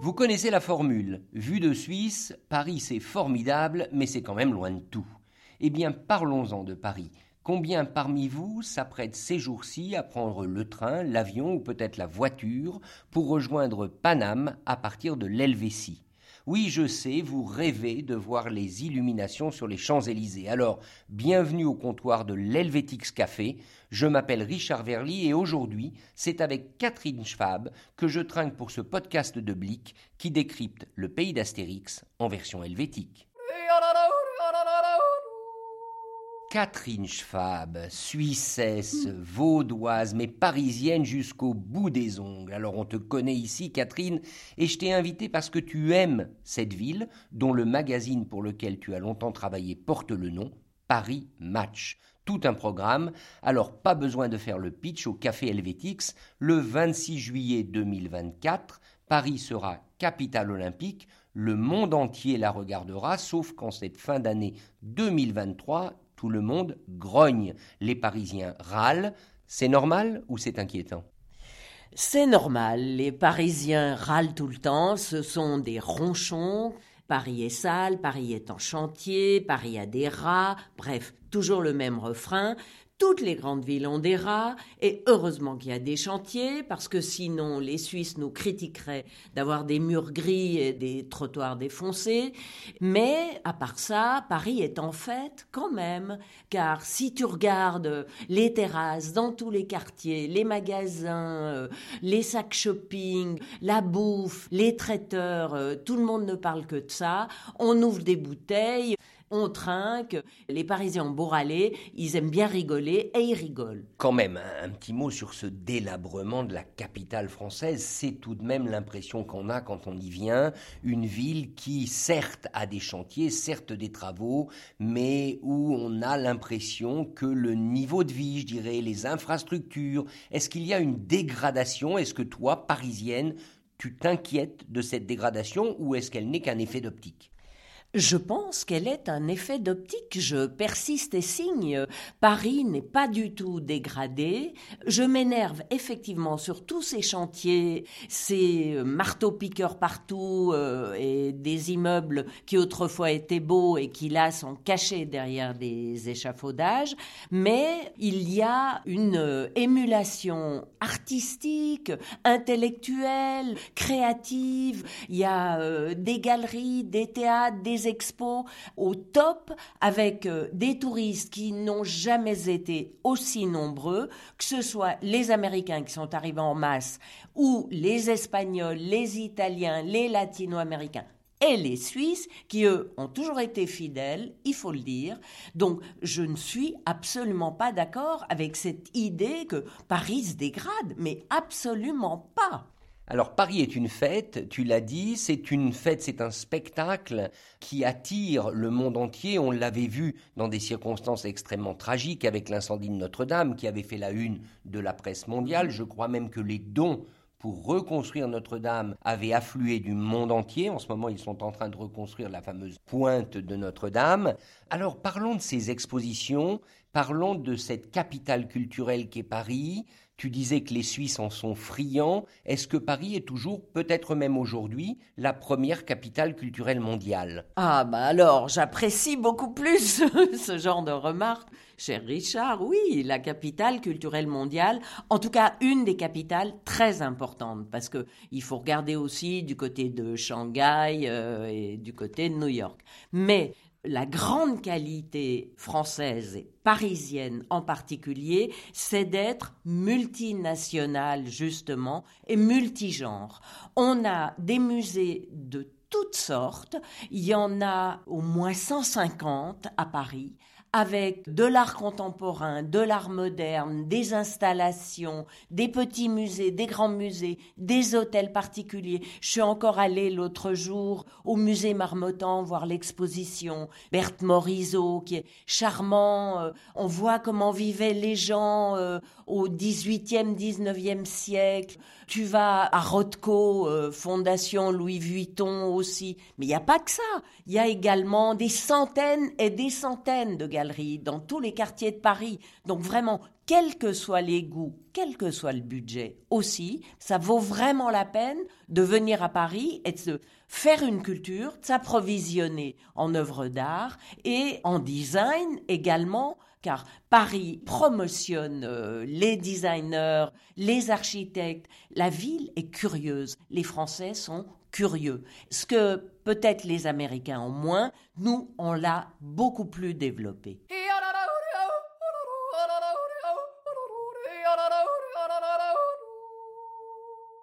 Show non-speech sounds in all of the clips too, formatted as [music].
Vous connaissez la formule. Vue de Suisse, Paris c'est formidable, mais c'est quand même loin de tout. Eh bien, parlons-en de Paris. Combien parmi vous s'apprêtent ces jours-ci à prendre le train, l'avion ou peut-être la voiture pour rejoindre Paname à partir de l'Helvétie? Oui, je sais, vous rêvez de voir les illuminations sur les Champs-Élysées. Alors, bienvenue au comptoir de l'Helvétix Café. Je m'appelle Richard Verly et aujourd'hui, c'est avec Catherine Schwab que je trinque pour ce podcast de Blick qui décrypte le pays d'Astérix en version helvétique. Catherine Schwab, Suissesse, vaudoise, mais parisienne jusqu'au bout des ongles. Alors on te connaît ici, Catherine, et je t'ai invité parce que tu aimes cette ville, dont le magazine pour lequel tu as longtemps travaillé porte le nom, Paris Match. Tout un programme, alors pas besoin de faire le pitch au Café Helvétix. Le 26 juillet 2024, Paris sera capitale olympique. Le monde entier la regardera, sauf qu'en cette fin d'année 2023, tout le monde grogne. Les Parisiens râlent. C'est normal ou c'est inquiétant? C'est normal. Les Parisiens râlent tout le temps. Ce sont des ronchons. Paris est sale, Paris est en chantier, Paris a des rats, bref, toujours le même refrain. Toutes les grandes villes ont des rats, et heureusement qu'il y a des chantiers, parce que sinon les Suisses nous critiqueraient d'avoir des murs gris et des trottoirs défoncés. Mais à part ça, Paris est en fait quand même, car si tu regardes les terrasses dans tous les quartiers, les magasins, euh, les sacs shopping, la bouffe, les traiteurs, euh, tout le monde ne parle que de ça. On ouvre des bouteilles on trinque, les Parisiens ont beau râler, ils aiment bien rigoler et ils rigolent. Quand même, un, petit mot sur ce délabrement de la capitale française, c'est tout de même l'impression qu'on a quand on y vient, une ville qui certes a des chantiers, certes des travaux, mais où on a l'impression que le niveau de vie, je dirais, les infrastructures, est-ce qu'il y a une dégradation? Est-ce que toi, parisienne, tu t'inquiètes de cette dégradation ou est-ce qu'elle n'est qu'un effet d'optique? Je pense qu'elle est un effet d'optique. Je persiste et signe. Paris n'est pas du tout dégradé. Je m'énerve effectivement sur tous ces chantiers, ces marteaux-piqueurs partout euh, et des immeubles qui autrefois étaient beaux et qui là sont cachés derrière des échafaudages. Mais il y a une émulation artistique, intellectuelle, créative. Il y a euh, des galeries, des théâtres, des expos au top avec euh, des touristes qui n'ont jamais été aussi nombreux, que ce soit les Américains qui sont arrivés en masse ou les Espagnols, les Italiens, les Latino-Américains et les Suisses, qui eux ont toujours été fidèles, il faut le dire. Donc je ne suis absolument pas d'accord avec cette idée que Paris se dégrade, mais absolument pas. Alors Paris est une fête, tu l'as dit, c'est une fête, c'est un spectacle qui attire le monde entier. On l'avait vu dans des circonstances extrêmement tragiques avec l'incendie de Notre-Dame qui avait fait la une de la presse mondiale. Je crois même que les dons pour reconstruire Notre-Dame avaient afflué du monde entier. En ce moment, ils sont en train de reconstruire la fameuse pointe de Notre-Dame. Alors parlons de ces expositions, parlons de cette capitale culturelle qu'est Paris, tu disais que les Suisses en sont friands. Est-ce que Paris est toujours, peut-être même aujourd'hui, la première capitale culturelle mondiale? Ah bah alors, j'apprécie beaucoup plus [laughs] ce genre de remarque. Cher Richard, oui, la capitale culturelle mondiale, en tout cas une des capitales très importantes, parce que il faut regarder aussi du côté de Shanghai euh, et du côté de New York. Mais la grande qualité française et parisienne en particulier, c'est d'être multinationale justement et multigenre. On a des musées de toutes sortes, il y en a au moins 150 à Paris avec de l'art contemporain, de l'art moderne, des installations, des petits musées, des grands musées, des hôtels particuliers. Je suis encore allée l'autre jour au musée Marmottan voir l'exposition Berthe Morisot qui est charmant. Euh, on voit comment vivaient les gens euh, au 18e, 19e siècle. Tu vas à Rothko, euh, Fondation Louis Vuitton aussi. Mais il n'y a pas que ça. Il y a également des centaines et des centaines de dans tous les quartiers de Paris. Donc vraiment, quels que soient les goûts, quel que soit le budget aussi, ça vaut vraiment la peine de venir à Paris et de faire une culture, de s'approvisionner en œuvres d'art et en design également, car Paris promotionne euh, les designers, les architectes. La ville est curieuse. Les Français sont curieux. Ce que peut-être les Américains ont moins, nous, on l'a beaucoup plus développé.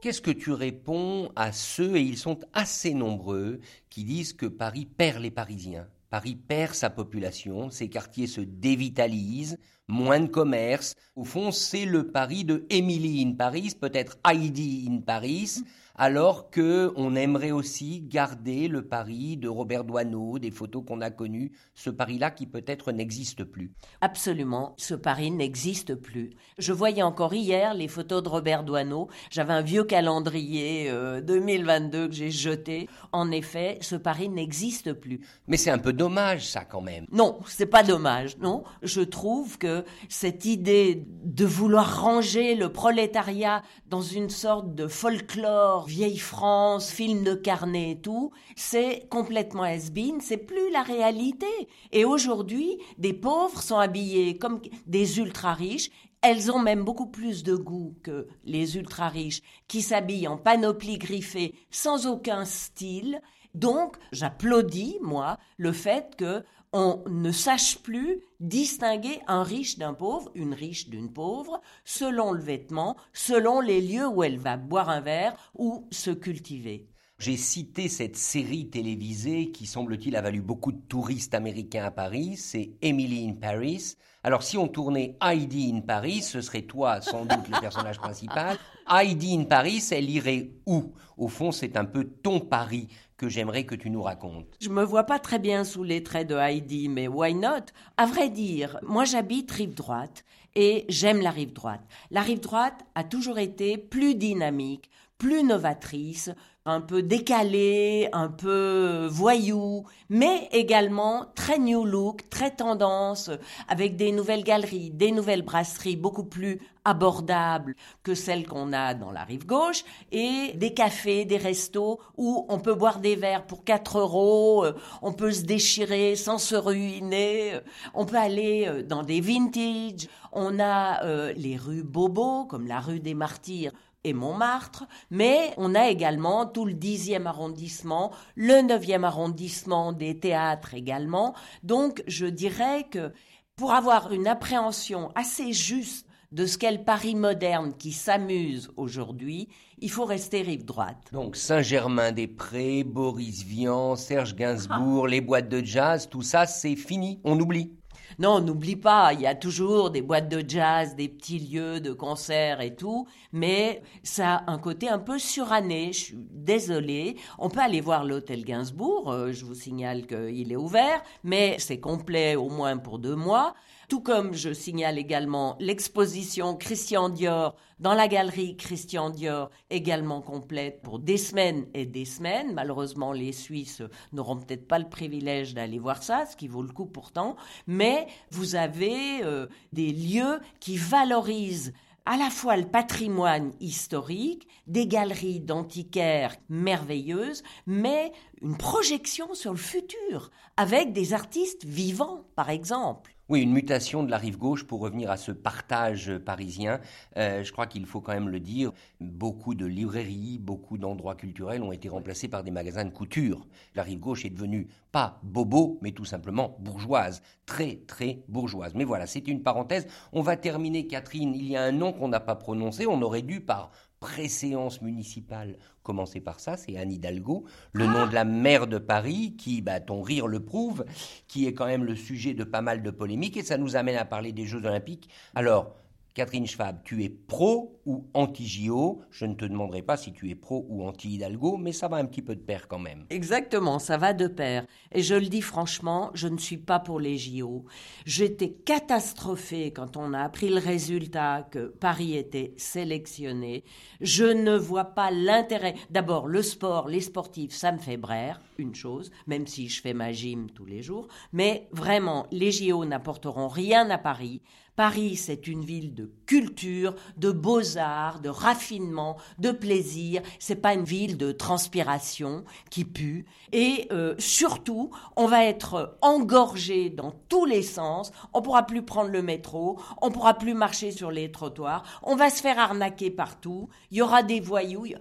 Qu'est-ce que tu réponds à ceux, et ils sont assez nombreux, qui disent que Paris perd les Parisiens? Paris perd sa population, ses quartiers se dévitalisent, moins de commerce. Au fond, c'est le Paris de Emily in Paris, peut-être Heidi in Paris, alors que on aimerait aussi garder le Paris de Robert Doisneau, des photos qu'on a connues, ce Paris-là qui peut-être n'existe plus. Absolument, ce Paris n'existe plus. Je voyais encore hier les photos de Robert Doisneau. J'avais un vieux calendrier 2022 euh, que j'ai jeté. En effet, ce Paris n'existe plus. Mais c'est un peu dommage ça quand même. Non, c'est pas dommage, non. Je trouve que cette idée de vouloir ranger le prolétariat dans une sorte de folklore vieille France, film de carnet et tout, c'est complètement has-been, c'est plus la réalité. Et aujourd'hui, des pauvres sont habillés comme des ultra riches elles ont même beaucoup plus de goût que les ultra riches qui s'habillent en panoplie griffée sans aucun style. Donc, j'applaudis, moi, le fait que on ne sache plus distinguer un riche d'un pauvre, une riche d'une pauvre, selon le vêtement, selon les lieux où elle va boire un verre ou se cultiver. J'ai cité cette série télévisée qui, semble-t-il, a valu beaucoup de touristes américains à Paris, c'est Emily in Paris. Alors si on tournait Heidi in Paris, ce serait toi sans doute le personnage principal. [laughs] Heidi in Paris, elle irait où? Au fond, c'est un peu ton Paris que j'aimerais que tu nous racontes. Je me vois pas très bien sous les traits de Heidi, mais why not? À vrai dire, moi j'habite rive droite et j'aime la rive droite. La rive droite a toujours été plus dynamique, plus novatrice, un peu décalé, un peu voyou, mais également très new look, très tendance, avec des nouvelles galeries, des nouvelles brasseries beaucoup plus abordables que celles qu'on a dans la rive gauche, et des cafés, des restos où on peut boire des verres pour 4 euros, euh, on peut se déchirer sans se ruiner, euh, on peut aller euh, dans des vintage, on a les rues Bobo, comme la rue des Martyrs, et Montmartre, mais on a également tout le dixième arrondissement, le neuvième arrondissement des théâtres également. Donc je dirais que pour avoir une appréhension assez juste de ce qu'est le Paris moderne qui s'amuse aujourd'hui, il faut rester rive droite. Donc Saint-Germain-des-Prés, Boris Vian, Serge Gainsbourg, les boîtes de jazz, tout ça c'est fini, on oublie. Non, n'oublie pas, il y a toujours des boîtes de jazz, des petits lieux de concert et tout, mais ça a un côté un peu suranné. Je suis désolée. On peut aller voir l'hôtel Gainsbourg, euh, je vous signale qu'il est ouvert, mais c'est complet au moins pour deux mois. Tout comme je signale également l'exposition Christian Dior dans la galerie Christian Dior, également complète pour des semaines et des semaines. Malheureusement, les Suisses n'auront peut-être pas le privilège d'aller voir ça, ce qui vaut le coup pourtant. Mais vous avez euh, des lieux qui valorisent à la fois le patrimoine historique, des galeries d'antiquaires merveilleuses, mais une projection sur le futur, avec des artistes vivants, par exemple. Oui, une mutation de la rive gauche pour revenir à ce partage parisien. Euh, je crois qu'il faut quand même le dire. Beaucoup de librairies, beaucoup d'endroits culturels ont été remplacés par des magasins de couture. La rive gauche est devenue pas bobo, mais tout simplement bourgeoise. Très, très bourgeoise. Mais voilà, c'est une parenthèse. On va terminer, Catherine. Il y a un nom qu'on n'a pas prononcé. On aurait dû, par préséance municipale, commencer par ça, c'est Anne Hidalgo, le nom de la maire de Paris, qui, bah, ton rire le prouve, qui est quand même le sujet de pas mal de polémiques, et ça nous amène à parler des Jeux Olympiques. Alors, Catherine Schwab, tu es pro ou anti-JO Je ne te demanderai pas si tu es pro ou anti-Hidalgo, mais ça va un petit peu de pair quand même. Exactement, ça va de pair. Et je le dis franchement, je ne suis pas pour les JO. J'étais catastrophée quand on a appris le résultat que Paris était sélectionné. Je ne vois pas l'intérêt. D'abord, le sport, les sportifs, ça me fait braire, une chose, même si je fais ma gym tous les jours. Mais vraiment, les JO n'apporteront rien à Paris Paris, c'est une ville de culture, de beaux-arts, de raffinement, de plaisir. C'est pas une ville de transpiration qui pue. Et euh, surtout, on va être engorgé dans tous les sens. On pourra plus prendre le métro. On pourra plus marcher sur les trottoirs. On va se faire arnaquer partout. Il y aura des voyous. Il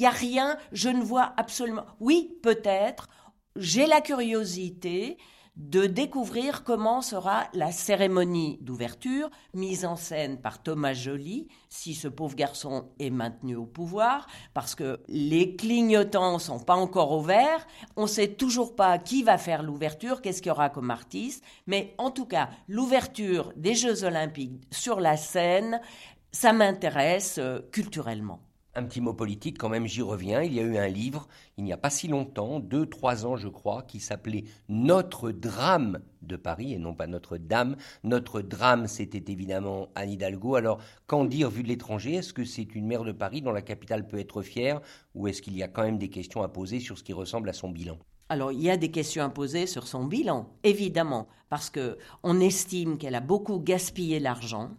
y a rien. Je ne vois absolument. Oui, peut-être. J'ai la curiosité de découvrir comment sera la cérémonie d'ouverture, mise en scène par Thomas Joly, si ce pauvre garçon est maintenu au pouvoir, parce que les clignotants sont pas encore ouverts, on sait toujours pas qui va faire l'ouverture, qu'est-ce qu'il y aura comme artiste, mais en tout cas, l'ouverture des Jeux Olympiques sur la scène, ça m'intéresse euh, culturellement. Un petit mot politique quand même, j'y reviens. Il y a eu un livre, il n'y a pas si longtemps, deux, trois ans je crois, qui s'appelait Notre drame de Paris et non pas Notre Dame. Notre drame, c'était évidemment Anne Hidalgo. Alors, qu'en dire vu de l'étranger? Est-ce que c'est une maire de Paris dont la capitale peut être fière? Ou est-ce qu'il y a quand même des questions à poser sur ce qui ressemble à son bilan? Alors, il y a des questions à poser sur son bilan, évidemment, parce que on estime qu'elle a beaucoup gaspillé l'argent,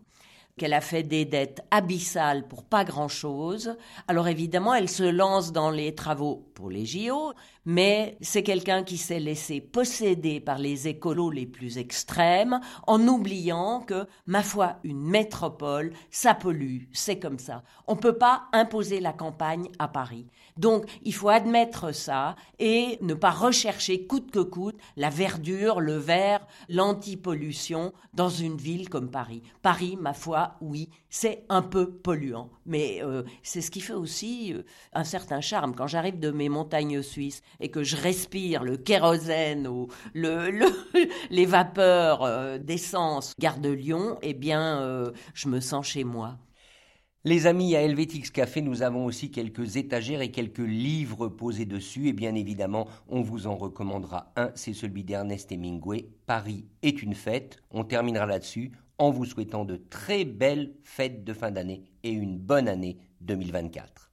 qu'elle a fait des dettes abyssales pour pas grand-chose. Alors évidemment, elle se lance dans les travaux pour les JO, mais c'est quelqu'un qui s'est laissé posséder par les écolos les plus extrêmes en oubliant que, ma foi, une métropole, ça pollue, c'est comme ça. On ne peut pas imposer la campagne à Paris. Donc, il faut admettre ça et ne pas rechercher coûte que coûte la verdure, le vert, l'antipollution dans une ville comme Paris. Paris, ma foi, oui, c'est un peu polluant, mais euh, c'est ce qui fait aussi euh, un certain charme. Quand j'arrive de mes montagnes suisses et que je respire le kérosène ou [laughs] les vapeurs euh, d'essence gare de Lyon, eh bien, je me sens chez moi. Les amis, à Helvetix Café, nous avons aussi quelques étagères et quelques livres posés dessus. Et bien évidemment, on vous en recommandera un, c'est celui d'Ernest Hemingway, Paris est une fête. On terminera là-dessus en vous souhaitant de très belles fêtes de fin d'année et une bonne année 2024.